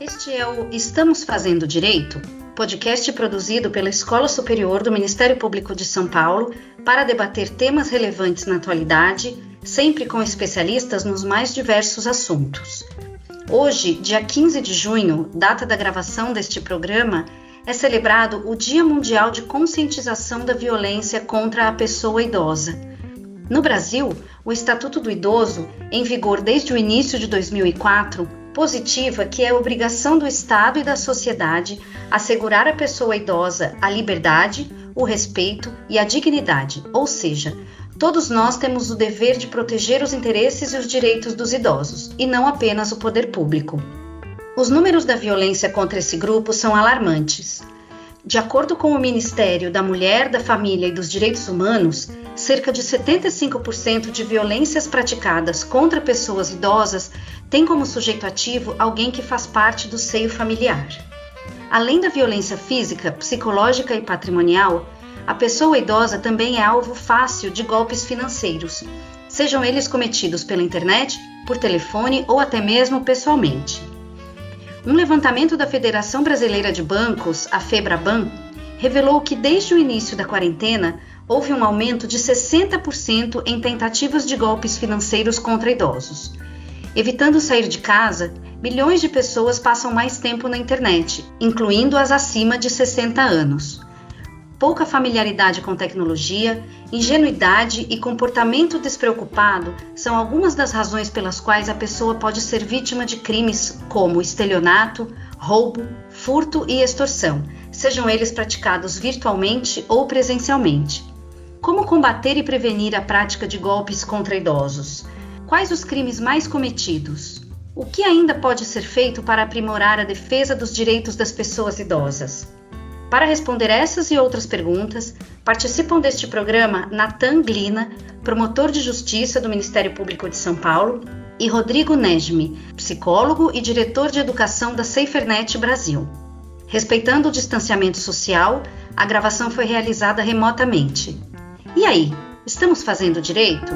Este é o Estamos Fazendo Direito, podcast produzido pela Escola Superior do Ministério Público de São Paulo para debater temas relevantes na atualidade, sempre com especialistas nos mais diversos assuntos. Hoje, dia 15 de junho, data da gravação deste programa, é celebrado o Dia Mundial de Conscientização da Violência contra a Pessoa Idosa. No Brasil, o Estatuto do Idoso, em vigor desde o início de 2004, positiva que é obrigação do Estado e da sociedade assegurar à pessoa idosa a liberdade, o respeito e a dignidade, ou seja, todos nós temos o dever de proteger os interesses e os direitos dos idosos, e não apenas o poder público. Os números da violência contra esse grupo são alarmantes. De acordo com o Ministério da Mulher, da Família e dos Direitos Humanos, cerca de 75% de violências praticadas contra pessoas idosas tem como sujeito ativo alguém que faz parte do seio familiar. Além da violência física, psicológica e patrimonial, a pessoa idosa também é alvo fácil de golpes financeiros, sejam eles cometidos pela internet, por telefone ou até mesmo pessoalmente. Um levantamento da Federação Brasileira de Bancos, a FEBRABAN, revelou que desde o início da quarentena houve um aumento de 60% em tentativas de golpes financeiros contra idosos. Evitando sair de casa, milhões de pessoas passam mais tempo na internet, incluindo as acima de 60 anos pouca familiaridade com tecnologia, ingenuidade e comportamento despreocupado são algumas das razões pelas quais a pessoa pode ser vítima de crimes como estelionato, roubo, furto e extorsão, sejam eles praticados virtualmente ou presencialmente. Como combater e prevenir a prática de golpes contra idosos? Quais os crimes mais cometidos? O que ainda pode ser feito para aprimorar a defesa dos direitos das pessoas idosas? Para responder essas e outras perguntas, participam deste programa Natan Glina, promotor de justiça do Ministério Público de São Paulo, e Rodrigo Nesme, psicólogo e diretor de educação da SaferNet Brasil. Respeitando o distanciamento social, a gravação foi realizada remotamente. E aí, estamos fazendo direito?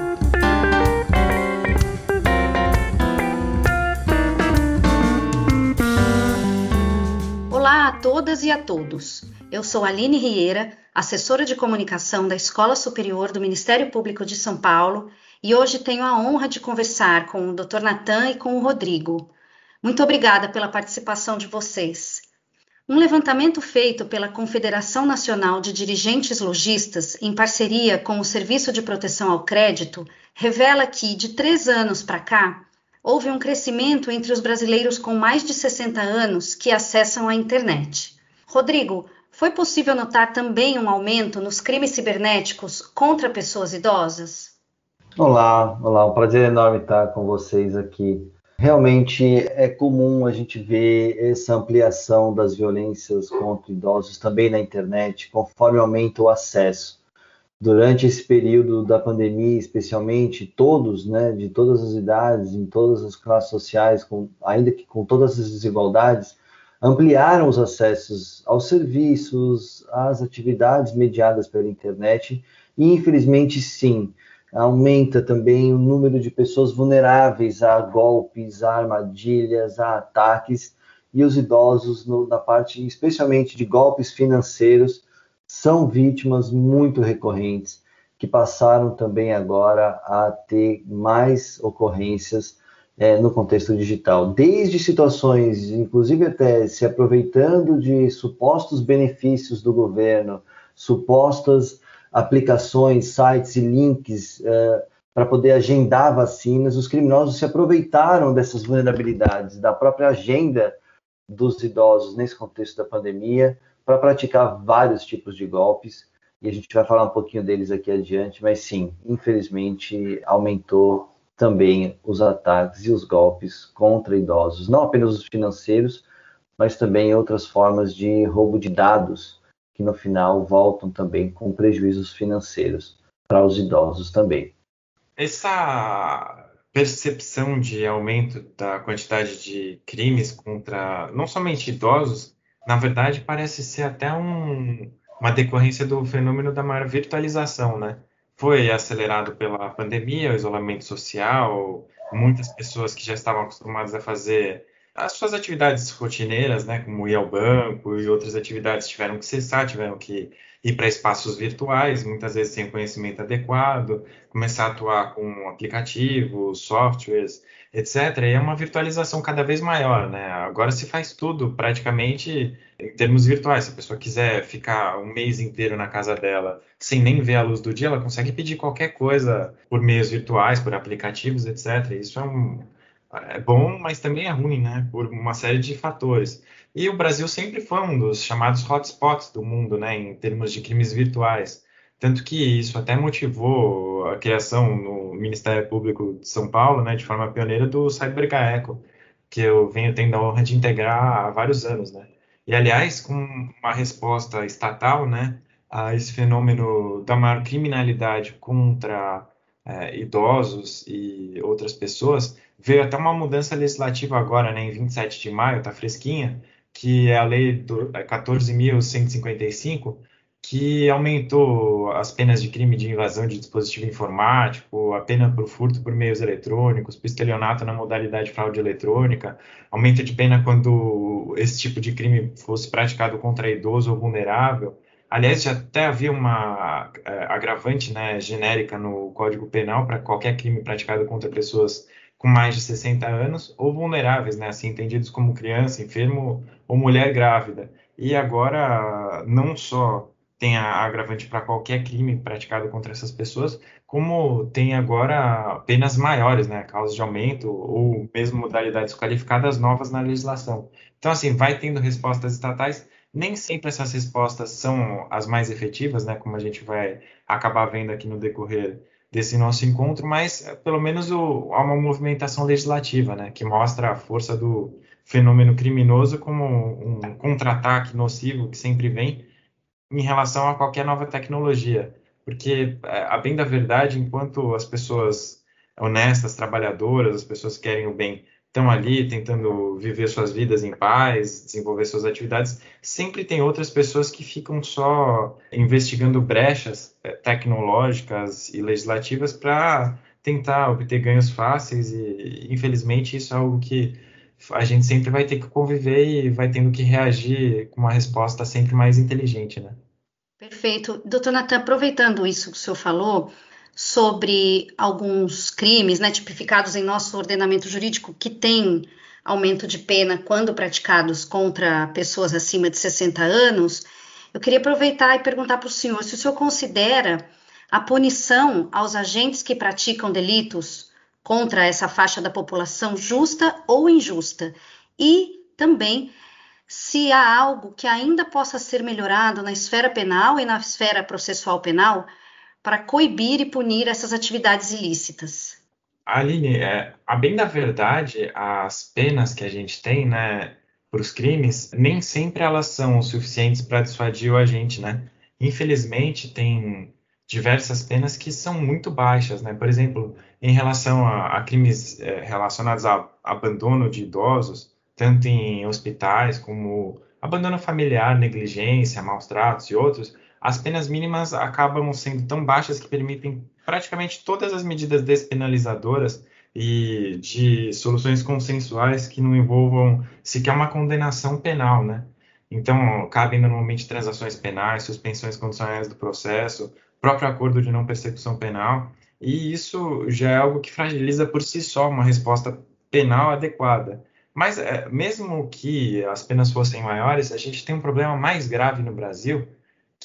Todas e a todos. Eu sou Aline Rieira, assessora de comunicação da Escola Superior do Ministério Público de São Paulo, e hoje tenho a honra de conversar com o Dr. Natan e com o Rodrigo. Muito obrigada pela participação de vocês. Um levantamento feito pela Confederação Nacional de Dirigentes Logistas, em parceria com o Serviço de Proteção ao Crédito, revela que, de três anos para cá, houve um crescimento entre os brasileiros com mais de 60 anos que acessam a internet. Rodrigo, foi possível notar também um aumento nos crimes cibernéticos contra pessoas idosas? Olá, olá, um prazer enorme estar com vocês aqui. Realmente é comum a gente ver essa ampliação das violências contra idosos também na internet, conforme aumenta o acesso durante esse período da pandemia, especialmente todos, né, de todas as idades, em todas as classes sociais, com, ainda que com todas as desigualdades, ampliaram os acessos aos serviços, às atividades mediadas pela internet, e infelizmente sim, aumenta também o número de pessoas vulneráveis a golpes, a armadilhas, a ataques, e os idosos, no, na parte especialmente de golpes financeiros, são vítimas muito recorrentes que passaram também agora a ter mais ocorrências é, no contexto digital, desde situações, inclusive até se aproveitando de supostos benefícios do governo, supostas aplicações, sites e links é, para poder agendar vacinas, os criminosos se aproveitaram dessas vulnerabilidades da própria agenda dos idosos nesse contexto da pandemia para praticar vários tipos de golpes, e a gente vai falar um pouquinho deles aqui adiante, mas sim, infelizmente aumentou também os ataques e os golpes contra idosos, não apenas os financeiros, mas também outras formas de roubo de dados, que no final voltam também com prejuízos financeiros para os idosos também. Essa percepção de aumento da quantidade de crimes contra não somente idosos, na verdade, parece ser até um, uma decorrência do fenômeno da maior virtualização, né? Foi acelerado pela pandemia, o isolamento social, muitas pessoas que já estavam acostumadas a fazer as suas atividades rotineiras, né, como ir ao banco e outras atividades tiveram que cessar, tiveram que ir para espaços virtuais, muitas vezes sem conhecimento adequado, começar a atuar com aplicativos, softwares, etc. E é uma virtualização cada vez maior, né? Agora se faz tudo praticamente em termos virtuais. Se a pessoa quiser ficar um mês inteiro na casa dela sem nem ver a luz do dia, ela consegue pedir qualquer coisa por meios virtuais, por aplicativos, etc. Isso é um, é bom, mas também é ruim, né? Por uma série de fatores. E o Brasil sempre foi um dos chamados hotspots do mundo, né? Em termos de crimes virtuais. Tanto que isso até motivou a criação no Ministério Público de São Paulo, né, de forma pioneira, do CyberGaeco, que eu venho tendo a honra de integrar há vários anos, né? E, aliás, com uma resposta estatal, né, a esse fenômeno da maior criminalidade contra é, idosos e outras pessoas, veio até uma mudança legislativa agora, né, em 27 de maio, tá fresquinha, que é a lei 14.155, é, que aumentou as penas de crime de invasão de dispositivo informático, a pena por furto por meios eletrônicos, por estelionato na modalidade fraude eletrônica, aumento de pena quando esse tipo de crime fosse praticado contra idoso ou vulnerável. Aliás, já até havia uma é, agravante né, genérica no Código Penal para qualquer crime praticado contra pessoas com mais de 60 anos ou vulneráveis, né, assim entendidos como criança, enfermo ou mulher grávida. E agora não só tem a agravante para qualquer crime praticado contra essas pessoas, como tem agora penas maiores, né, causas de aumento ou mesmo modalidades qualificadas novas na legislação. Então, assim, vai tendo respostas estatais. Nem sempre essas respostas são as mais efetivas, né, como a gente vai acabar vendo aqui no decorrer desse nosso encontro, mas eh, pelo menos o, há uma movimentação legislativa, né, que mostra a força do fenômeno criminoso como um contra-ataque nocivo que sempre vem em relação a qualquer nova tecnologia. Porque, eh, a bem da verdade, enquanto as pessoas honestas, trabalhadoras, as pessoas que querem o bem, estão ali tentando viver suas vidas em paz, desenvolver suas atividades, sempre tem outras pessoas que ficam só investigando brechas eh, tecnológicas e legislativas para tentar obter ganhos fáceis e, infelizmente, isso é algo que a gente sempre vai ter que conviver e vai tendo que reagir com uma resposta sempre mais inteligente, né? Perfeito. Doutor Natan, aproveitando isso que o senhor falou, sobre alguns crimes né, tipificados em nosso ordenamento jurídico que têm aumento de pena quando praticados contra pessoas acima de 60 anos, eu queria aproveitar e perguntar para o senhor se o senhor considera a punição aos agentes que praticam delitos contra essa faixa da população justa ou injusta? E também se há algo que ainda possa ser melhorado na esfera penal e na esfera processual penal para coibir e punir essas atividades ilícitas? Aline, é, a bem da verdade, as penas que a gente tem, né, para os crimes, nem sempre elas são suficientes para dissuadir o agente, né? Infelizmente, tem diversas penas que são muito baixas, né? Por exemplo, em relação a, a crimes é, relacionados a abandono de idosos, tanto em hospitais como abandono familiar, negligência, maus tratos e outros, as penas mínimas acabam sendo tão baixas que permitem praticamente todas as medidas despenalizadoras e de soluções consensuais que não envolvam sequer uma condenação penal, né? Então, cabem normalmente transações penais, suspensões condicionais do processo, próprio acordo de não persecução penal, e isso já é algo que fragiliza por si só uma resposta penal adequada. Mas, é, mesmo que as penas fossem maiores, a gente tem um problema mais grave no Brasil,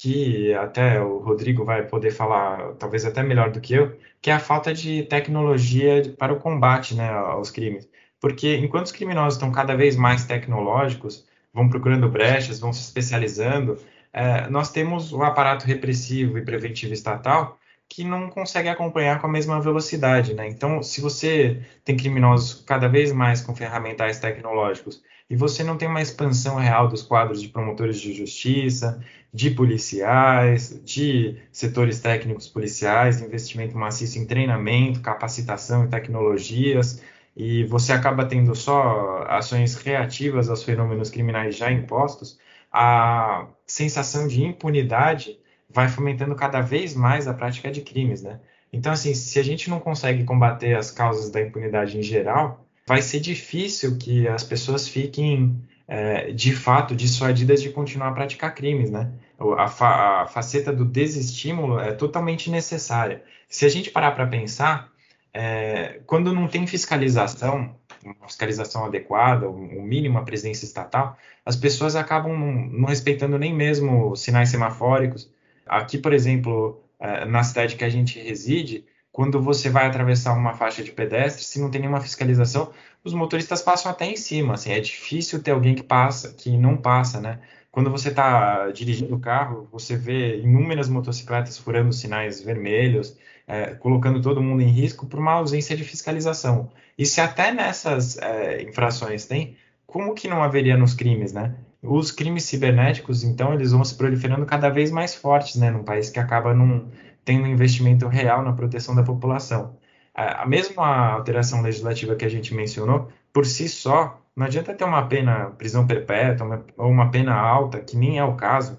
que até o Rodrigo vai poder falar, talvez até melhor do que eu, que é a falta de tecnologia para o combate né, aos crimes. Porque enquanto os criminosos estão cada vez mais tecnológicos, vão procurando brechas, vão se especializando, é, nós temos o aparato repressivo e preventivo estatal que não consegue acompanhar com a mesma velocidade. Né? Então, se você tem criminosos cada vez mais com ferramentais tecnológicos e você não tem uma expansão real dos quadros de promotores de justiça, de policiais, de setores técnicos policiais, investimento maciço em treinamento, capacitação e tecnologias, e você acaba tendo só ações reativas aos fenômenos criminais já impostos, a sensação de impunidade vai fomentando cada vez mais a prática de crimes, né? Então, assim, se a gente não consegue combater as causas da impunidade em geral, vai ser difícil que as pessoas fiquem, é, de fato, dissuadidas de continuar a praticar crimes, né? A, fa a faceta do desestímulo é totalmente necessária. Se a gente parar para pensar, é, quando não tem fiscalização, uma fiscalização adequada, o um, mínimo a presença estatal, as pessoas acabam não, não respeitando nem mesmo sinais semafóricos. Aqui, por exemplo, é, na cidade que a gente reside, quando você vai atravessar uma faixa de pedestre, se não tem nenhuma fiscalização, os motoristas passam até em cima. Assim, é difícil ter alguém que passa, que não passa, né? Quando você está dirigindo o carro, você vê inúmeras motocicletas furando sinais vermelhos, é, colocando todo mundo em risco por uma ausência de fiscalização. E se até nessas é, infrações tem, como que não haveria nos crimes, né? Os crimes cibernéticos, então, eles vão se proliferando cada vez mais fortes, né? Num país que acaba num, tendo investimento real na proteção da população. A mesma alteração legislativa que a gente mencionou, por si só, não adianta ter uma pena prisão perpétua ou uma pena alta, que nem é o caso,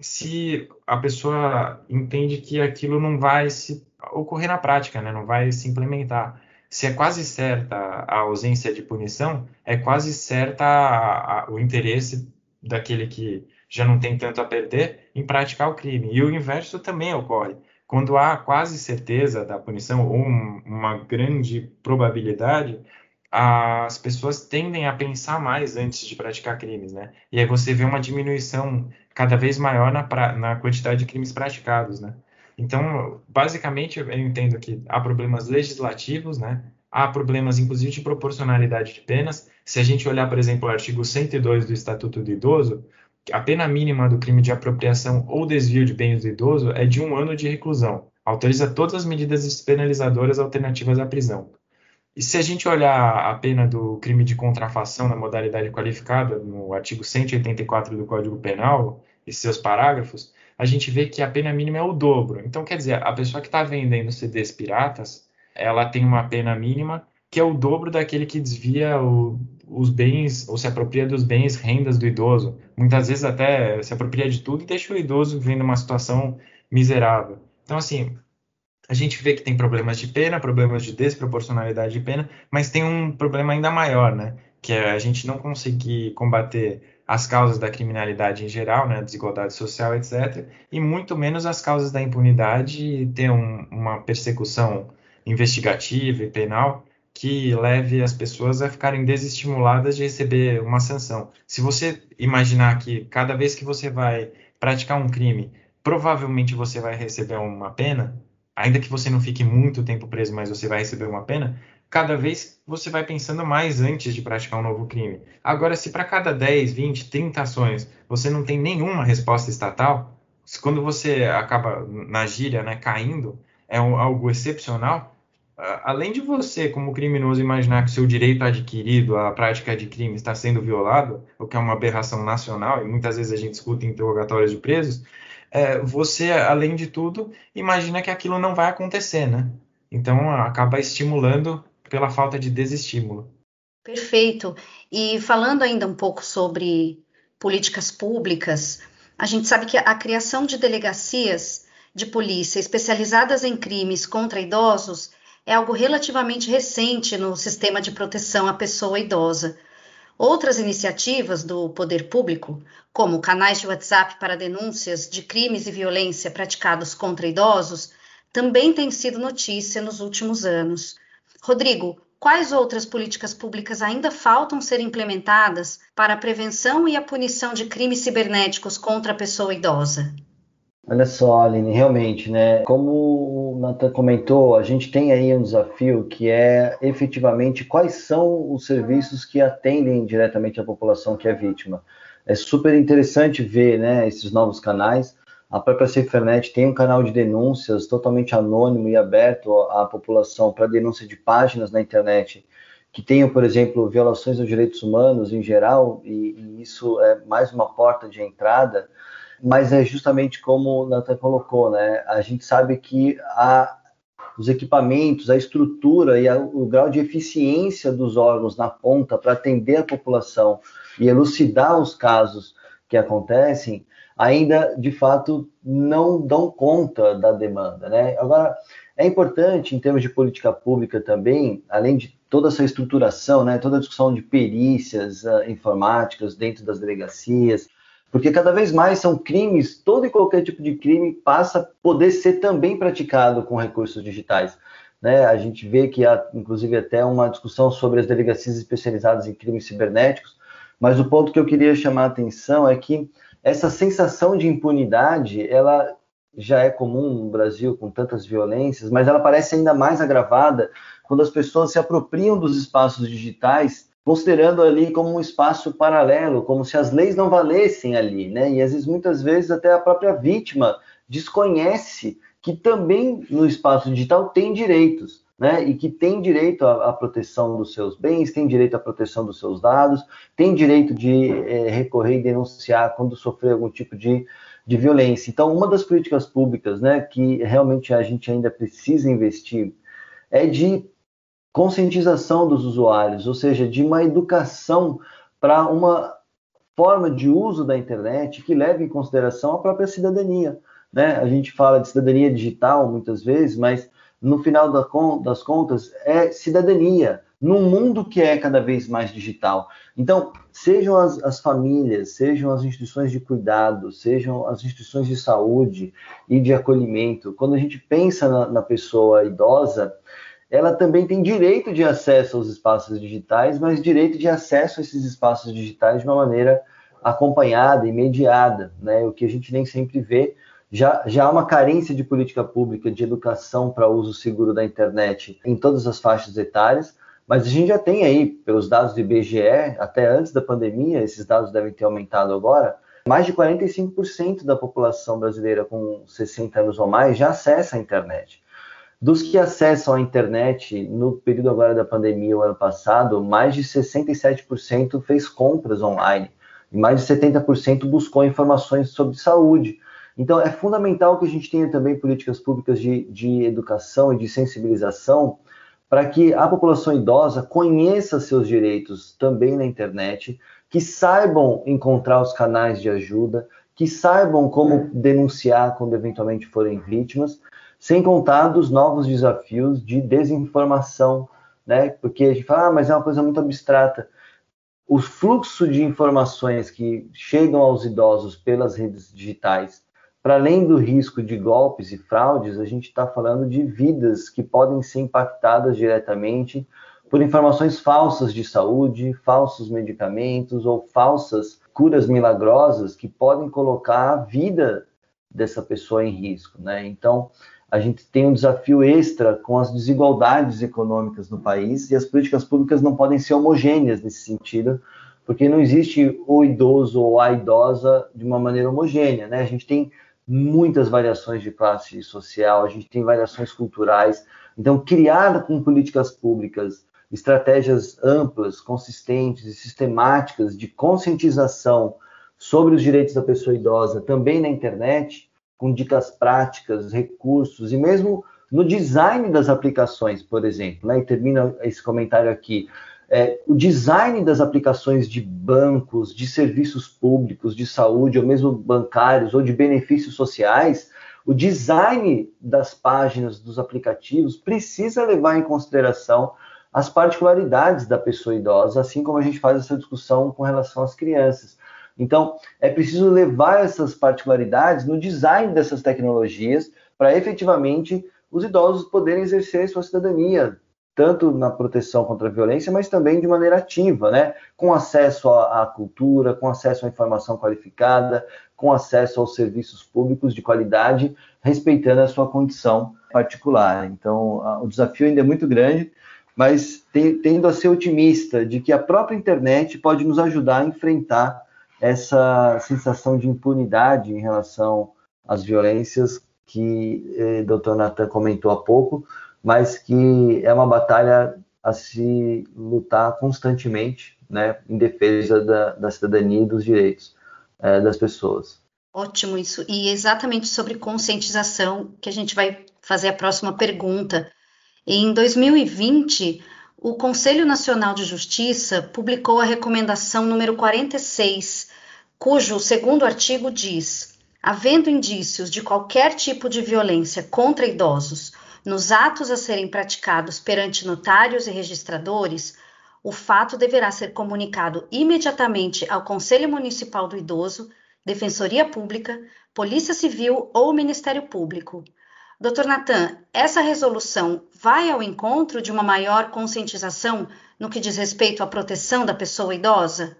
se a pessoa entende que aquilo não vai se ocorrer na prática, né? não vai se implementar. Se é quase certa a ausência de punição, é quase certa a, a, o interesse daquele que já não tem tanto a perder em praticar o crime. E o inverso também ocorre. Quando há quase certeza da punição ou um, uma grande probabilidade, as pessoas tendem a pensar mais antes de praticar crimes, né? E aí você vê uma diminuição cada vez maior na, na quantidade de crimes praticados, né? Então, basicamente, eu entendo que há problemas legislativos, né? Há problemas, inclusive, de proporcionalidade de penas. Se a gente olhar, por exemplo, o artigo 102 do Estatuto do Idoso, a pena mínima do crime de apropriação ou desvio de bens do idoso é de um ano de reclusão. Autoriza todas as medidas despenalizadoras alternativas à prisão. E se a gente olhar a pena do crime de contrafação na modalidade qualificada, no artigo 184 do Código Penal e seus parágrafos, a gente vê que a pena mínima é o dobro. Então, quer dizer, a pessoa que está vendendo CDs piratas, ela tem uma pena mínima que é o dobro daquele que desvia o, os bens ou se apropria dos bens, rendas do idoso. Muitas vezes até se apropria de tudo e deixa o idoso vivendo uma situação miserável. Então, assim, a gente vê que tem problemas de pena, problemas de desproporcionalidade de pena, mas tem um problema ainda maior, né? Que é a gente não conseguir combater as causas da criminalidade em geral, né, desigualdade social, etc., e muito menos as causas da impunidade e ter um, uma persecução investigativa e penal que leve as pessoas a ficarem desestimuladas de receber uma sanção. Se você imaginar que cada vez que você vai praticar um crime, provavelmente você vai receber uma pena, ainda que você não fique muito tempo preso, mas você vai receber uma pena, cada vez você vai pensando mais antes de praticar um novo crime. Agora, se para cada 10, 20, 30 ações você não tem nenhuma resposta estatal, quando você acaba na gíria, né, caindo, é algo excepcional, além de você, como criminoso, imaginar que seu direito adquirido à prática de crime está sendo violado, o que é uma aberração nacional, e muitas vezes a gente escuta interrogatórios de presos, é, você, além de tudo, imagina que aquilo não vai acontecer, né? Então, acaba estimulando pela falta de desestímulo. Perfeito. E falando ainda um pouco sobre políticas públicas, a gente sabe que a criação de delegacias de polícia especializadas em crimes contra idosos é algo relativamente recente no sistema de proteção à pessoa idosa. Outras iniciativas do poder público, como canais de WhatsApp para denúncias de crimes e violência praticados contra idosos, também têm sido notícia nos últimos anos. Rodrigo, quais outras políticas públicas ainda faltam ser implementadas para a prevenção e a punição de crimes cibernéticos contra a pessoa idosa? Olha só, Aline, realmente, né? Como o Nathan comentou, a gente tem aí um desafio que é efetivamente quais são os serviços que atendem diretamente a população que é vítima. É super interessante ver né, esses novos canais. A própria Cifernet tem um canal de denúncias totalmente anônimo e aberto à população para denúncia de páginas na internet que tenham, por exemplo, violações dos direitos humanos em geral, e, e isso é mais uma porta de entrada mas é justamente como o Nathan colocou, né? A gente sabe que a, os equipamentos, a estrutura e a, o grau de eficiência dos órgãos na ponta para atender a população e elucidar os casos que acontecem ainda de fato não dão conta da demanda, né? Agora é importante em termos de política pública também, além de toda essa estruturação, né, toda a discussão de perícias uh, informáticas dentro das delegacias, porque cada vez mais são crimes, todo e qualquer tipo de crime passa a poder ser também praticado com recursos digitais. Né? A gente vê que há, inclusive, até uma discussão sobre as delegacias especializadas em crimes cibernéticos, mas o ponto que eu queria chamar a atenção é que essa sensação de impunidade, ela já é comum no Brasil com tantas violências, mas ela parece ainda mais agravada quando as pessoas se apropriam dos espaços digitais, considerando ali como um espaço paralelo, como se as leis não valessem ali, né? E às vezes, muitas vezes, até a própria vítima desconhece que também no espaço digital tem direitos né, e que tem direito à, à, proteção dos seus bens, tem direito à proteção dos seus dados, tem direito de é, recorrer e denunciar quando sofrer algum tipo de, de violência. Então, uma das políticas públicas né, que realmente a gente ainda precisa investir é de conscientização dos usuários, ou seja, de uma educação para uma forma de uso da internet que leve em consideração a própria cidadania. Né? A gente fala de cidadania digital muitas vezes, mas no final das contas, é cidadania, num mundo que é cada vez mais digital. Então, sejam as, as, famílias, sejam as instituições de cuidado, sejam as instituições de saúde e de acolhimento, quando a gente pensa na, na pessoa idosa, ela também tem direito de acesso aos espaços digitais, mas direito de acesso a esses espaços digitais de uma maneira acompanhada e mediada, né? O que a gente nem sempre vê já, já há uma carência de política pública de educação para uso seguro da internet em todas as faixas etárias, mas a gente já tem aí, pelos dados do IBGE, até antes da pandemia, esses dados devem ter aumentado agora, mais de 45% da população brasileira com 60 anos ou mais já acessa a internet. Dos que acessam a internet no período agora da pandemia, o ano passado, mais de 67% fez compras online e mais de 70% buscou informações sobre saúde. Então, é fundamental que a gente tenha também políticas públicas de, de educação e de sensibilização para que a população idosa conheça seus direitos também na internet, que saibam encontrar os canais de ajuda, que saibam como denunciar quando eventualmente forem vítimas, sem contar dos novos desafios de desinformação, né? Porque a gente fala, ah, mas é uma coisa muito abstrata. O fluxo de informações que chegam aos idosos pelas redes digitais para além do risco de golpes e fraudes, a gente está falando de vidas que podem ser impactadas diretamente por informações falsas de saúde, falsos medicamentos ou falsas curas milagrosas que podem colocar a vida dessa pessoa em risco, né? Então, a gente tem um desafio extra com as desigualdades econômicas no país e as políticas públicas não podem ser homogêneas nesse sentido, porque não existe o idoso ou a idosa de uma maneira homogênea, né? A gente tem muitas variações de classe social, a gente tem variações culturais. Então, criar com políticas públicas estratégias amplas, consistentes e sistemáticas de conscientização sobre os direitos da pessoa idosa também na internet, com dicas práticas, recursos e mesmo no design das aplicações, por exemplo. Né? E termina esse comentário aqui é, o design das aplicações de bancos, de serviços públicos, de saúde, ou mesmo bancários, ou de benefícios sociais, o design das páginas dos aplicativos precisa levar em consideração as particularidades da pessoa idosa, assim como a gente faz essa discussão com relação às crianças. Então, é preciso levar essas particularidades no design dessas tecnologias para efetivamente os idosos poderem exercer sua cidadania, tanto na proteção contra a violência, mas também de maneira ativa, né? com acesso à, cultura, com acesso à informação qualificada, com acesso aos serviços públicos de qualidade, respeitando a sua condição particular. Então, o desafio ainda é muito grande, mas tendo a ser otimista de que a própria internet pode nos ajudar a enfrentar essa sensação de impunidade em relação às violências que eh, Dr. Nathan comentou há pouco, mas que é uma batalha a se lutar constantemente, né, em defesa da, da cidadania e dos direitos é, das pessoas. Ótimo isso. E exatamente sobre conscientização que a gente vai fazer a próxima pergunta. Em 2020, o Conselho Nacional de Justiça publicou a recomendação número 46 cujo segundo artigo diz: havendo indícios de qualquer tipo de violência contra idosos nos atos a serem praticados perante notários e registradores, o fato deverá ser comunicado imediatamente ao Conselho Municipal do Idoso, Defensoria Pública, Polícia Civil ou Ministério Público. Doutor Natan, essa resolução vai ao encontro de uma maior conscientização no que diz respeito à proteção da pessoa idosa?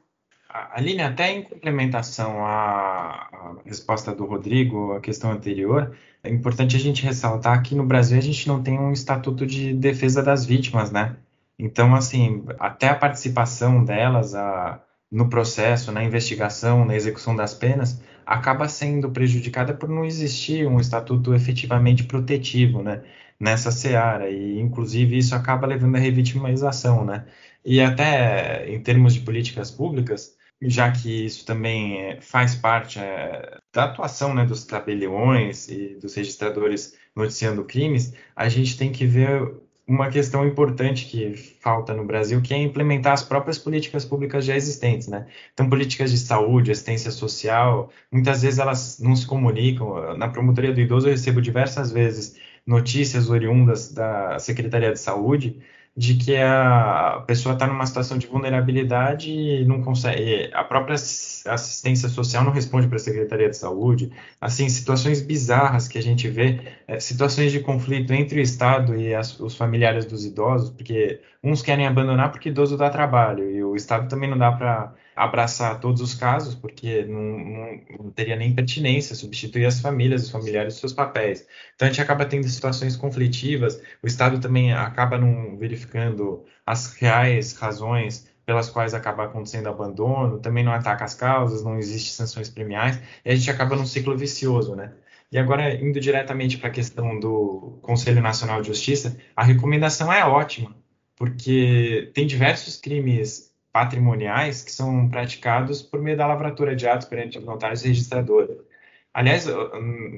Aline, até em complementação à, resposta do Rodrigo, à questão anterior, é importante a gente ressaltar que no Brasil a gente não tem um estatuto de defesa das vítimas, né? Então, assim, até a participação delas a, no processo, na investigação, na execução das penas, acaba sendo prejudicada por não existir um estatuto efetivamente protetivo, né? Nessa seara, e inclusive isso acaba levando à revitimização, né? E até em termos de políticas públicas, já que isso também é, faz parte é, da atuação né, dos tabeliões e dos registradores noticiando crimes, a gente tem que ver uma questão importante que falta no Brasil, que é implementar as próprias políticas públicas já existentes, né? Então, políticas de saúde, assistência social, muitas vezes elas não se comunicam. Na promotoria do idoso eu recebo diversas vezes notícias oriundas da Secretaria de Saúde de que a pessoa está numa situação de vulnerabilidade e não consegue, a própria assistência social não responde para a Secretaria de Saúde, assim, situações bizarras que a gente vê, é, situações de conflito entre o Estado e as, os familiares dos idosos, porque uns querem abandonar porque idoso dá trabalho, e o Estado também não dá para abraçar todos os casos, porque não, não, não, teria nem pertinência substituir as famílias, os familiares dos seus papéis. Então a gente acaba tendo situações conflitivas, o Estado também acaba não verificando as reais razões pelas quais acaba acontecendo abandono, também não ataca as causas, não existe sanções premiais, e a gente acaba num ciclo vicioso, né? E agora, indo diretamente para a questão do Conselho Nacional de Justiça, a recomendação é ótima, porque tem diversos crimes patrimoniais que são praticados por meio da lavratura de atos perante os notários e registradores. Aliás,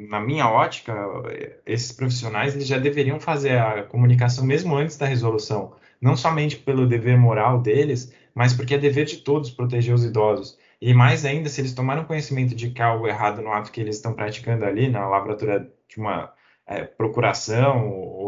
na minha ótica, esses profissionais eles já deveriam fazer a comunicação mesmo antes da resolução, não somente pelo dever moral deles, mas porque é dever de todos proteger os idosos. E mais ainda, se eles tomaram conhecimento de que algo errado no ato que eles estão praticando ali, na lavratura de uma é, procuração ou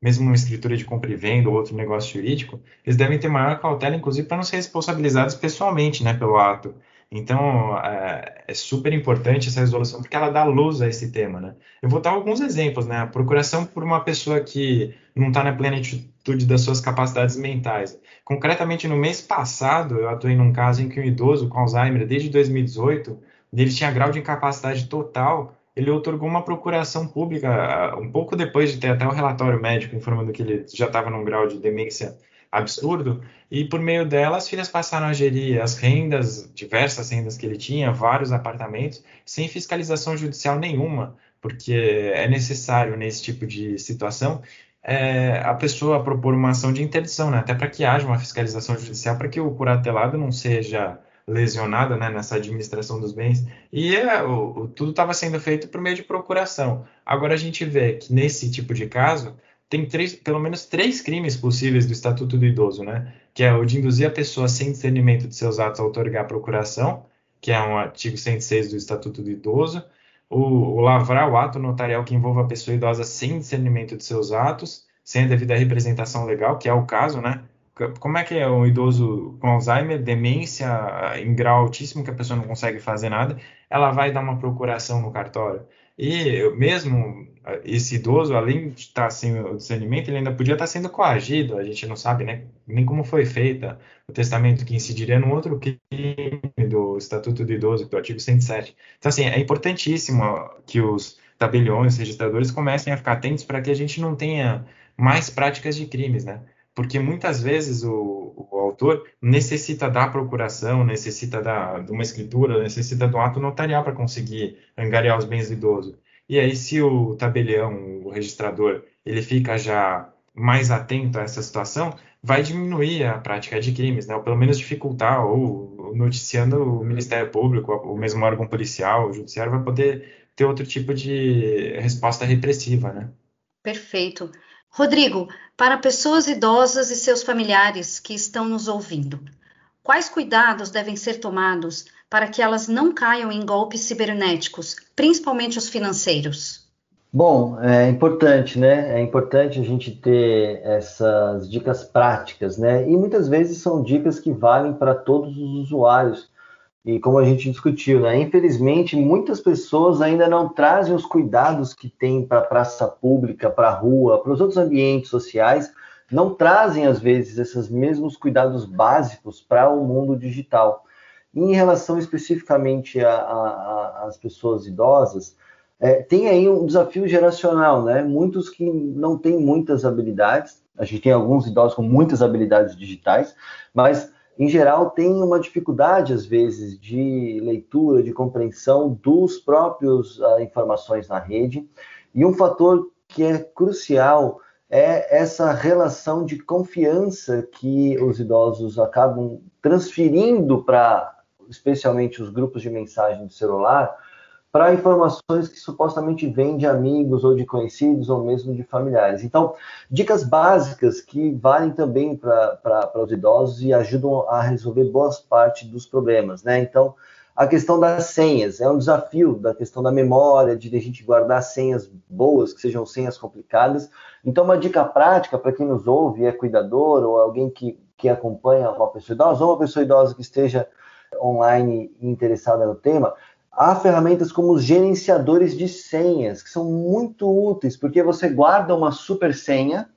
mesmo uma escritura de compra e venda ou outro negócio jurídico, eles devem ter maior cautela, inclusive, para não ser responsabilizados pessoalmente né, pelo ato. Então, é, é, super importante essa resolução, porque ela dá luz a esse tema. Né? Eu vou dar alguns exemplos. Né? A procuração por uma pessoa que não está na plenitude das suas capacidades mentais. Concretamente, no mês passado, eu atuei num caso em que um idoso com Alzheimer, desde 2018, ele tinha grau de incapacidade total ele otorgou uma procuração pública um pouco depois de ter até o relatório médico informando que ele já estava num grau de demência absurdo, e por meio dela as filhas passaram a gerir as rendas, diversas rendas que ele tinha, vários apartamentos, sem fiscalização judicial nenhuma, porque é necessário nesse tipo de situação é, a pessoa propor uma ação de interdição, né? até para que haja uma fiscalização judicial, para que o curatelado não seja lesionada né, nessa administração dos bens, e é, o, o, tudo estava sendo feito por meio de procuração. Agora a gente vê que nesse tipo de caso tem três, pelo menos três crimes possíveis do Estatuto do Idoso, né? Que é o de induzir a pessoa sem discernimento de seus atos a otorgar a procuração, que é um artigo 106 do Estatuto do Idoso, o, o lavrar o ato notarial que envolva a pessoa idosa sem discernimento de seus atos, sem a devida representação legal, que é o caso, né? Como é que é um idoso com Alzheimer, demência em grau altíssimo, que a pessoa não consegue fazer nada, ela vai dar uma procuração no cartório. E mesmo esse idoso, além de estar sem o discernimento, ele ainda podia estar sendo coagido, a gente não sabe né, nem como foi feita o testamento que incidiria no outro crime do Estatuto do Idoso, do artigo 107. Então, assim, é importantíssimo que os tabeliões, registradores comecem a ficar atentos para que a gente não tenha mais práticas de crimes, né? Porque muitas vezes o, o, autor necessita da procuração, necessita da, de uma escritura, necessita um ato notarial para conseguir angariar os bens do idoso. E aí, se o tabelião, o registrador, ele fica já mais atento a essa situação, vai diminuir a prática de crimes, né? ou pelo menos dificultar, ou noticiando o Ministério Público, o mesmo órgão policial, o judiciário, vai poder ter outro tipo de resposta repressiva. Né? Perfeito. Rodrigo, para pessoas idosas e seus familiares que estão nos ouvindo, quais cuidados devem ser tomados para que elas não caiam em golpes cibernéticos, principalmente os financeiros? Bom, é importante, né? É importante a gente ter essas dicas práticas, né? E muitas vezes são dicas que valem para todos os usuários. E como a gente discutiu, né? Infelizmente, muitas pessoas ainda não trazem os cuidados que tem para a praça pública, para a rua, para os outros ambientes sociais, não trazem, às vezes, esses mesmos cuidados básicos para o mundo digital. E em relação especificamente às pessoas idosas, é, tem aí um desafio geracional, né? Muitos que não têm muitas habilidades, a gente tem alguns idosos com muitas habilidades digitais, mas em geral tem uma dificuldade às vezes de leitura, de compreensão dos próprios uh, informações na rede. E um fator que é crucial é essa relação de confiança que os idosos acabam transferindo para especialmente os grupos de mensagem do celular para informações que supostamente vêm de amigos ou de conhecidos ou mesmo de familiares. Então, dicas básicas que valem também para os idosos e ajudam a resolver boas partes dos problemas, né? Então, a questão das senhas é um desafio da questão da memória, de a gente guardar senhas boas, que sejam senhas complicadas. Então, uma dica prática para quem nos ouve, é cuidador ou alguém que, que acompanha uma pessoa idosa ou uma pessoa idosa que esteja online interessada no tema, há ferramentas como os gerenciadores de senhas, que são muito úteis, porque você guarda uma super senha,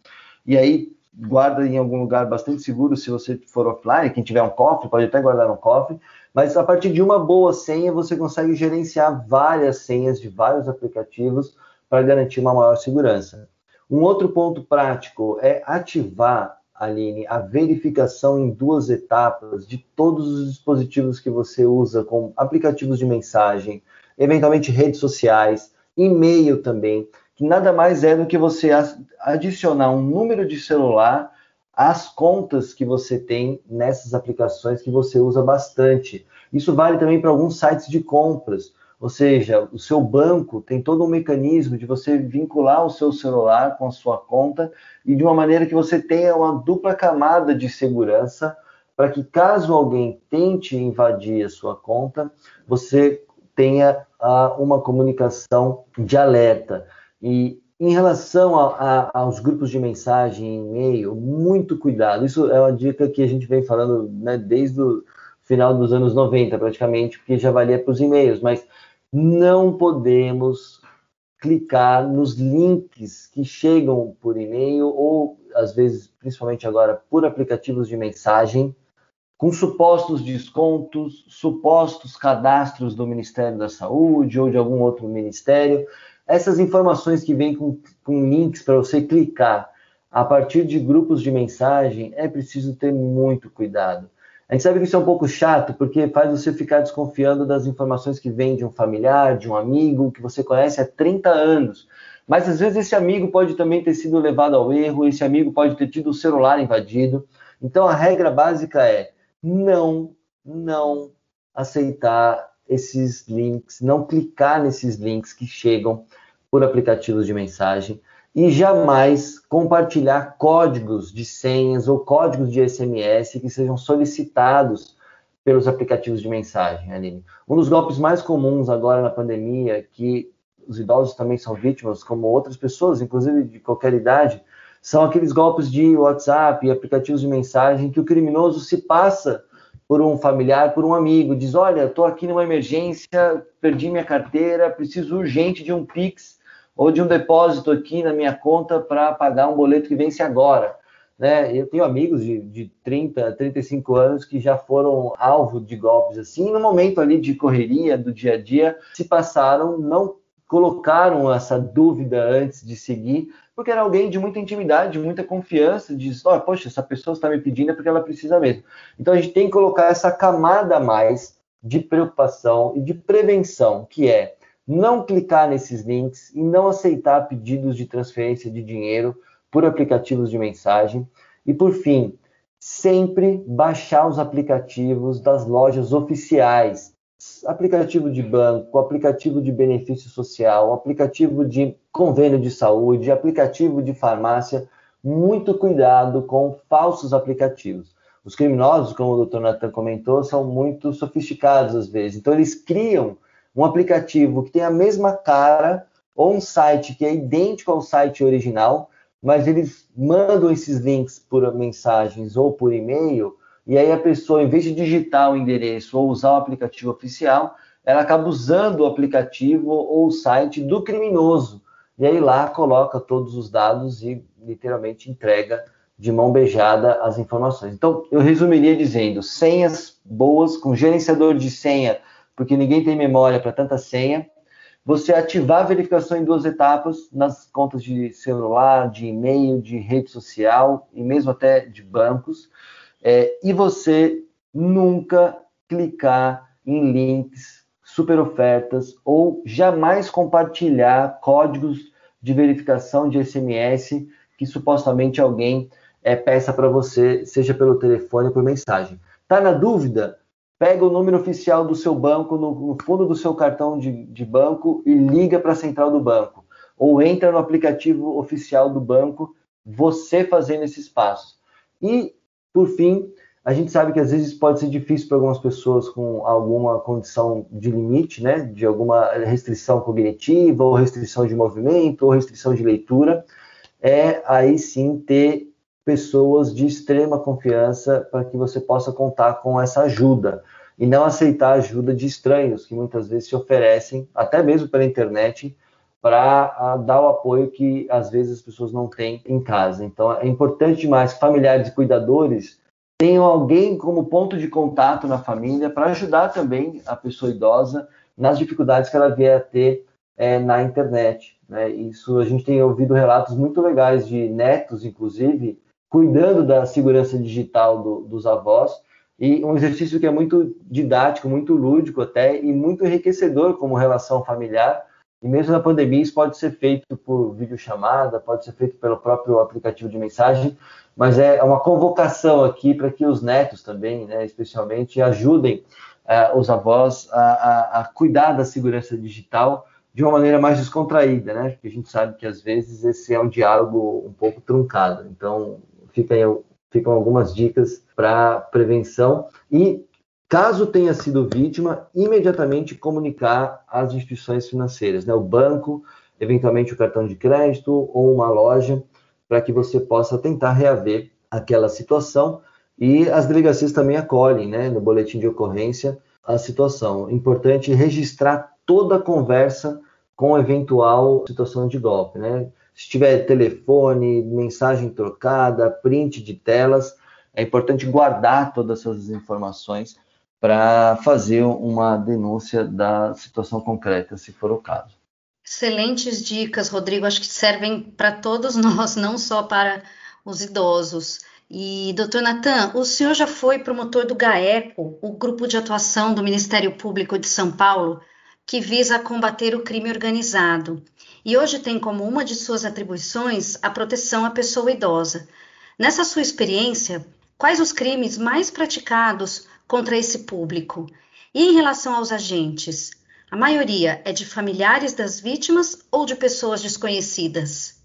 e aí guarda em algum lugar bastante seguro se você for offline, quem tiver um cofre pode até guardar no cofre, mas a partir de uma boa senha você consegue gerenciar várias senhas de vários aplicativos para garantir uma maior segurança. Um outro ponto prático é ativar Aline, a verificação em duas etapas de todos os dispositivos que você usa, como aplicativos de mensagem, eventualmente redes sociais, e-mail também, que nada mais é do que você adicionar um número de celular às contas que você tem nessas aplicações que você usa bastante. Isso vale também para alguns sites de compras. Ou seja, o seu banco tem todo um mecanismo de você vincular o seu celular com a sua conta e de uma maneira que você tenha uma dupla camada de segurança para que caso alguém tente invadir a sua conta, você tenha uh, uma comunicação de alerta. E em relação a, a, aos grupos de mensagem, e-mail, muito cuidado. Isso é uma dica que a gente vem falando né, desde o final dos anos 90, praticamente, porque já valia para os e-mails, mas não podemos clicar nos links que chegam por e-mail ou, às vezes, principalmente agora, por aplicativos de mensagem, com supostos descontos, supostos cadastros do Ministério da Saúde ou de algum outro ministério. Essas informações que vêm com, com links para você clicar a partir de grupos de mensagem, é preciso ter muito cuidado. A gente sabe que isso é um pouco chato, porque faz você ficar desconfiando das informações que vêm de um familiar, de um amigo, que você conhece há 30 anos. Mas às vezes esse amigo pode também ter sido levado ao erro, esse amigo pode ter tido o celular invadido. Então a regra básica é não, não aceitar esses links, não clicar nesses links que chegam por aplicativos de mensagem e jamais compartilhar códigos de senhas ou códigos de SMS que sejam solicitados pelos aplicativos de mensagem, Aline. Um dos golpes mais comuns agora na pandemia, que os idosos também são vítimas, como outras pessoas, inclusive de qualquer idade, são aqueles golpes de WhatsApp e aplicativos de mensagem que o criminoso se passa por um familiar, por um amigo, diz: Olha, estou aqui numa emergência, perdi minha carteira, preciso urgente de um Pix ou de um depósito aqui na minha conta para pagar um boleto que vence agora. Né? Eu tenho amigos de, de 30, 35 anos que já foram alvo de golpes assim, no momento ali de correria do dia a dia, se passaram, não colocaram essa dúvida antes de seguir, porque era alguém de muita intimidade, de muita confiança, diz, oh, poxa, essa pessoa está me pedindo é porque ela precisa mesmo. Então a gente tem que colocar essa camada a mais de preocupação e de prevenção, que é não clicar nesses links e não aceitar pedidos de transferência de dinheiro por aplicativos de mensagem. E por fim, sempre baixar os aplicativos das lojas oficiais. Aplicativo de banco, aplicativo de benefício social, aplicativo de convênio de saúde, aplicativo de farmácia. Muito cuidado com falsos aplicativos. os criminosos, como o Dr. Nathan comentou, são muito sofisticados às vezes. Então, eles criam um aplicativo que tem a mesma cara ou um site que é idêntico ao site original, mas eles mandam esses links por mensagens ou por e-mail, e aí a pessoa, em vez de digitar o endereço ou usar o aplicativo oficial, ela acaba usando o aplicativo ou o site do criminoso. E aí lá coloca todos os dados e literalmente entrega de mão beijada as informações. Então, eu resumiria dizendo: senhas boas, com gerenciador de senha, porque ninguém tem memória para tanta senha. Você ativar a verificação em duas etapas nas contas de celular, de e-mail, de rede social e mesmo até de bancos. É, e você nunca clicar em links, super ofertas ou jamais compartilhar códigos de verificação de SMS que supostamente alguém é, peça para você, seja pelo telefone ou por mensagem. Tá na dúvida? Pega o número oficial do seu banco no, no fundo do seu cartão de, de banco e liga para a central do banco. Ou entra no aplicativo oficial do banco, você fazendo esses passos. E, por fim, a gente sabe que às vezes pode ser difícil para algumas pessoas com alguma condição de limite, né, de alguma restrição cognitiva, ou restrição de movimento, ou restrição de leitura, é aí sim ter pessoas de extrema confiança para que você possa contar com essa ajuda e não aceitar ajuda de estranhos que muitas vezes se oferecem, até mesmo pela internet, para dar o apoio que às vezes as pessoas não têm em casa. Então é importante demais que familiares e cuidadores tenham alguém como ponto de contato na família para ajudar também a pessoa idosa nas dificuldades que ela vier a ter é, na internet. Né? Isso a gente tem ouvido relatos muito legais de netos, inclusive, cuidando da segurança digital do, dos avós, e um exercício que é muito didático, muito lúdico até, e muito enriquecedor como relação familiar, e mesmo na pandemia isso pode ser feito por videochamada, pode ser feito pelo próprio aplicativo de mensagem, mas é uma convocação aqui para que os netos também, né, especialmente, ajudem uh, os avós a, a, a, cuidar da segurança digital de uma maneira mais descontraída, né? Porque a gente sabe que às vezes esse é um diálogo um pouco truncado. Então, fica aí, ficam algumas dicas para prevenção e caso tenha sido vítima, imediatamente comunicar às instituições financeiras, né, o banco, eventualmente o cartão de crédito ou uma loja, para que você possa tentar reaver aquela situação. E as delegacias também acolhem, né, no boletim de ocorrência, a situação. Importante registrar toda a conversa com eventual situação de golpe, né? Se tiver telefone, mensagem trocada, print de telas, é importante guardar todas essas informações para fazer uma denúncia da situação concreta, se for o caso. Excelentes dicas, Rodrigo. Acho que servem para todos nós, não só para os idosos. E, doutor Natan, o senhor já foi promotor do GAECO, o grupo de atuação do Ministério Público de São Paulo, que visa combater o crime organizado e hoje tem como uma de suas atribuições a proteção à pessoa idosa. Nessa sua experiência, quais os crimes mais praticados contra esse público? E em relação aos agentes, a maioria é de familiares das vítimas ou de pessoas desconhecidas?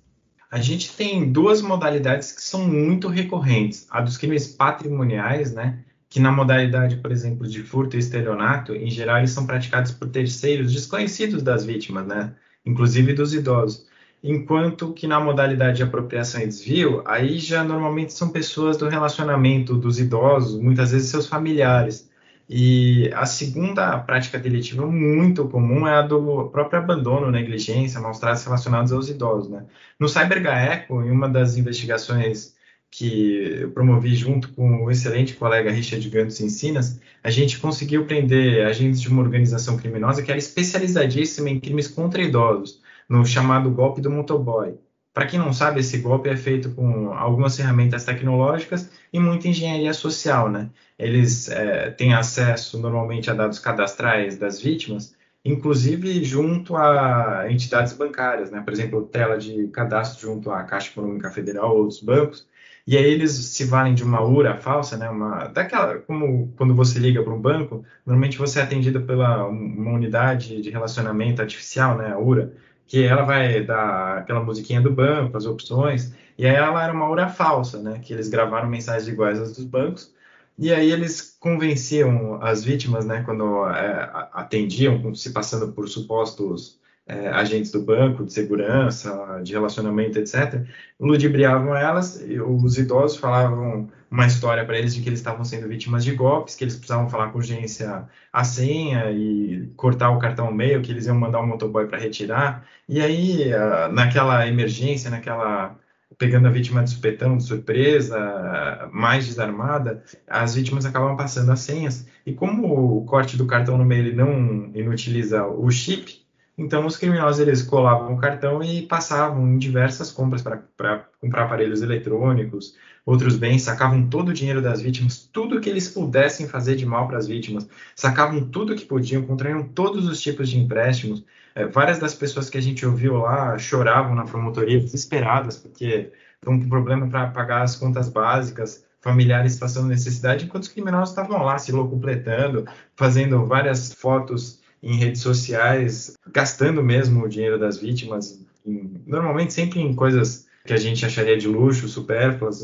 A gente tem duas modalidades que são muito recorrentes: a dos crimes patrimoniais, né? Que na modalidade, por exemplo, de furto e estelionato, em geral, eles são praticados por terceiros desconhecidos das vítimas, né? inclusive dos idosos. Enquanto que na modalidade de apropriação e desvio, aí já normalmente são pessoas do relacionamento dos idosos, muitas vezes seus familiares. E a segunda prática delitiva muito comum é a do próprio abandono, negligência, maus tratos relacionados aos idosos. Né? No CyberGaeco, em uma das investigações que eu promovi junto com o excelente colega Richard Gantos Encinas, a gente conseguiu prender agentes de uma organização criminosa que era especializadíssima em crimes contra idosos, no chamado golpe do motoboy. Para quem não sabe, esse golpe é feito com algumas ferramentas tecnológicas e muita engenharia social, né? Eles é, têm acesso normalmente a dados cadastrais das vítimas, inclusive junto a entidades bancárias, né? Por exemplo, tela de cadastro junto à Caixa Econômica Federal ou outros bancos, e aí eles se valem de uma URA falsa, né? Uma daquela como quando você liga para um banco, normalmente você é atendido pela uma unidade de relacionamento artificial, né? A URA, que ela vai dar aquela musiquinha do banco, as opções. E aí ela era uma URA falsa, né? Que eles gravaram mensagens iguais às dos bancos E aí eles convenciam as vítimas, né, quando é, atendiam, se passando por supostos é, agentes do banco, de segurança, de relacionamento, etc., ludibriavam elas, os idosos falavam uma história para eles de que eles estavam sendo vítimas de golpes, que eles precisavam falar com urgência a senha e cortar o cartão meio, que eles iam mandar um motoboy para retirar. E aí, naquela emergência, naquela pegando a vítima de supetão, de surpresa, mais desarmada, as vítimas acabam passando as senhas. E como o corte do cartão no meio ele não inutiliza o chip, então, os criminosos eles colavam o cartão e passavam em diversas compras para comprar aparelhos eletrônicos, outros bens, sacavam todo o dinheiro das vítimas, tudo que eles pudessem fazer de mal para as vítimas, sacavam tudo que podiam, contraíam todos os tipos de empréstimos. É, várias das pessoas que a gente ouviu lá choravam na promotoria, desesperadas, porque foi um problema para pagar as contas básicas, familiares passando necessidade, enquanto os criminosos estavam lá se locupletando, fazendo várias fotos em redes sociais, gastando mesmo o dinheiro das vítimas, em, normalmente sempre em coisas que a gente acharia de luxo, supérfluas,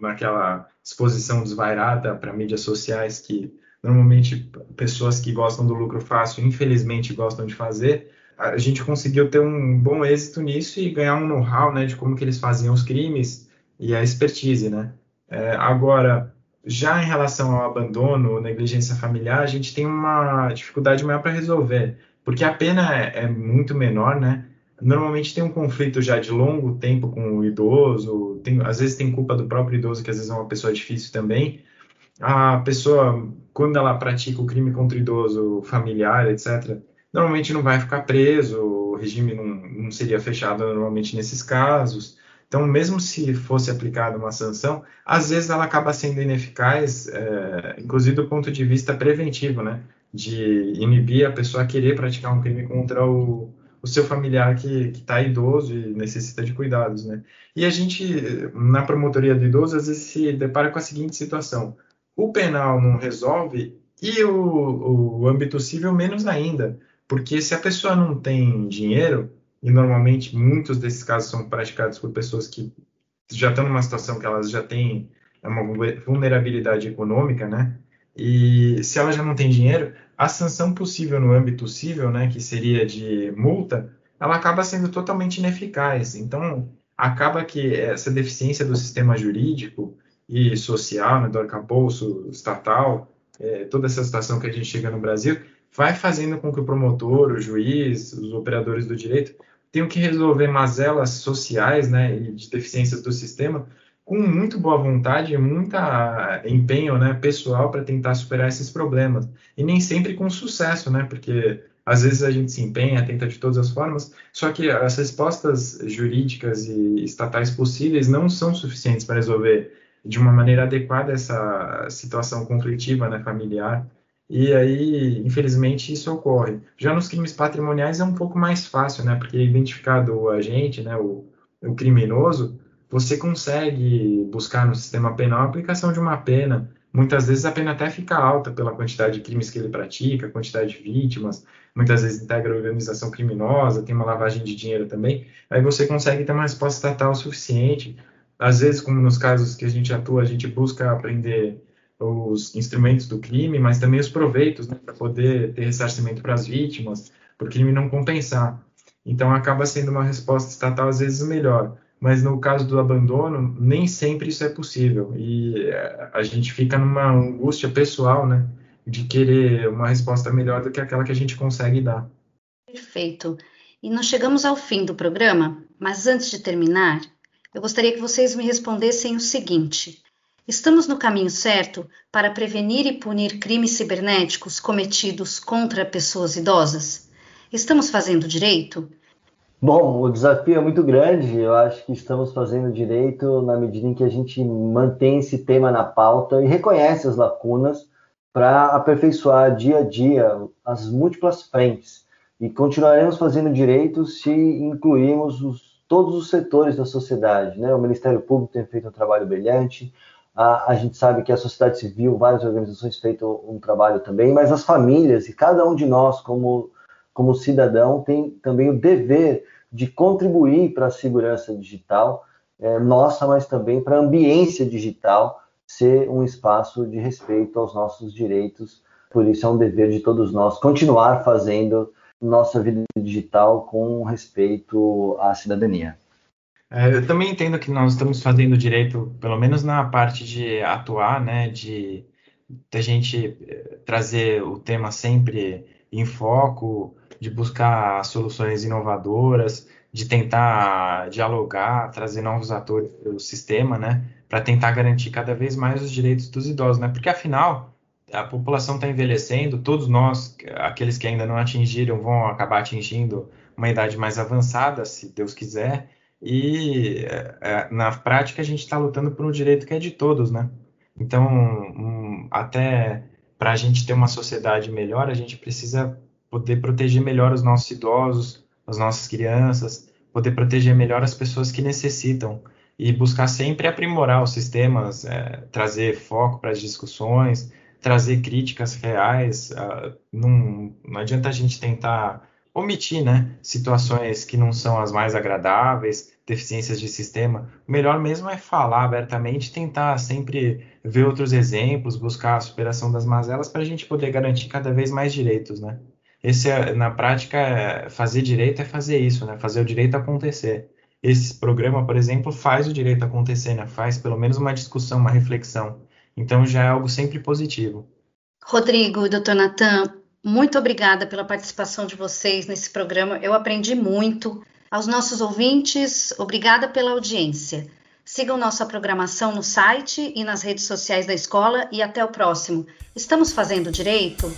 naquela exposição desvairada para mídias sociais que normalmente pessoas que gostam do lucro fácil, infelizmente, gostam de fazer. A gente conseguiu ter um bom êxito nisso e ganhar um know-how, né, de como que eles faziam os crimes e a expertise, né. É, agora, já em relação ao abandono, negligência familiar, a gente tem uma dificuldade maior para resolver, porque a pena é, é, muito menor, né? Normalmente tem um conflito já de longo tempo com o idoso, tem, às vezes tem culpa do próprio idoso, que às vezes é uma pessoa difícil também. A pessoa, quando ela pratica o crime contra o idoso familiar, etc., normalmente não vai ficar preso, o regime não, não seria fechado normalmente nesses casos. Então, mesmo se fosse aplicada uma sanção, às vezes ela acaba sendo ineficaz, é, inclusive do ponto de vista preventivo, né? De inibir a pessoa a querer praticar um crime contra o, o seu familiar que está idoso e necessita de cuidados, né? E a gente, na promotoria do idoso, às vezes se depara com a seguinte situação: o penal não resolve e o, o âmbito civil menos ainda, porque se a pessoa não tem dinheiro, e normalmente muitos desses casos são praticados por pessoas que já estão numa situação que elas já têm uma vulnerabilidade econômica, né? E se ela já não tem dinheiro, a sanção possível no âmbito civil, né, que seria de multa, ela acaba sendo totalmente ineficaz. Então, acaba que essa deficiência do sistema jurídico e social, né, do arcabouço estatal, é, toda essa situação que a gente chega no Brasil, vai fazendo com que o promotor, o juiz, os operadores do direito tenham que resolver mazelas sociais né, e de deficiências do sistema com muito boa vontade e muito empenho né, pessoal para tentar superar esses problemas. E nem sempre com sucesso, né, porque às vezes a gente se empenha, tenta de todas as formas, só que as respostas jurídicas e estatais possíveis não são suficientes para resolver de uma maneira adequada essa situação conflitiva né, familiar e aí, infelizmente, isso ocorre. Já nos crimes patrimoniais é um pouco mais fácil, né? Porque identificado o agente, né, o, o criminoso, você consegue buscar no sistema penal a aplicação de uma pena. Muitas vezes a pena até fica alta pela quantidade de crimes que ele pratica, quantidade de vítimas, muitas vezes integra organização criminosa, tem uma lavagem de dinheiro também. Aí você consegue ter uma resposta estatal suficiente. Às vezes, como nos casos que a gente atua, a gente busca aprender os instrumentos do crime, mas também os proveitos, né, para poder ter ressarcimento para as vítimas, para o crime não compensar. Então, acaba sendo uma resposta estatal às vezes melhor, mas no caso do abandono, nem sempre isso é possível, e eh, a gente fica numa angústia pessoal, né, de querer uma resposta melhor do que aquela que a gente consegue dar. Perfeito. E nós chegamos ao fim do programa, mas antes de terminar, eu gostaria que vocês me respondessem o seguinte: Estamos no caminho certo para prevenir e punir crimes cibernéticos cometidos contra pessoas idosas? Estamos fazendo direito? Bom, o desafio é muito grande. Eu acho que estamos fazendo direito na medida em que a gente mantém esse tema na pauta e reconhece as lacunas para aperfeiçoar dia a dia as múltiplas frentes. E continuaremos fazendo direito se incluirmos os, todos os setores da sociedade. Né? O Ministério Público tem feito um trabalho brilhante, a, a gente sabe que a sociedade civil, várias organizações feito um trabalho também, mas as famílias e cada um de nós, como, como cidadão, tem também o dever de contribuir para a segurança digital é, nossa, mas também para a ambiência digital ser um espaço de respeito aos nossos direitos. Por isso é um dever de todos nós continuar fazendo nossa vida digital com respeito à cidadania. É, eu também entendo que nós estamos fazendo direito, pelo menos na parte de atuar, né, de, a gente eh, trazer o tema sempre em foco, de buscar soluções inovadoras, de tentar dialogar, trazer novos atores para o sistema, né, para tentar garantir cada vez mais os direitos dos idosos, né, porque afinal a população está envelhecendo, todos nós, aqueles que ainda não atingiram, vão acabar atingindo uma idade mais avançada, se Deus quiser, e é, na prática a gente está lutando por um direito que é de todos, né? Então, um, até para a gente ter uma sociedade melhor, a gente precisa poder proteger melhor os nossos idosos, as nossas crianças, poder proteger melhor as pessoas que necessitam e buscar sempre aprimorar os sistemas, é, trazer foco para as discussões, trazer críticas reais. Uh, não adianta a gente tentar omitir né, situações que não são as mais agradáveis, deficiências de sistema. O melhor mesmo é falar abertamente, tentar sempre ver outros exemplos, buscar a superação das mazelas para a gente poder garantir cada vez mais direitos, né? Esse é, na prática, é, fazer direito é fazer isso, né? Fazer o direito acontecer. Esse programa, por exemplo, faz o direito acontecer, né? Faz pelo menos uma discussão, uma reflexão. Então já é algo sempre positivo. Rodrigo, doutor Natan, muito obrigada pela participação de vocês nesse programa. Eu aprendi muito. Aos nossos ouvintes, obrigada pela audiência. Sigam nossa programação no site e nas redes sociais da escola e até o próximo. Estamos fazendo direito?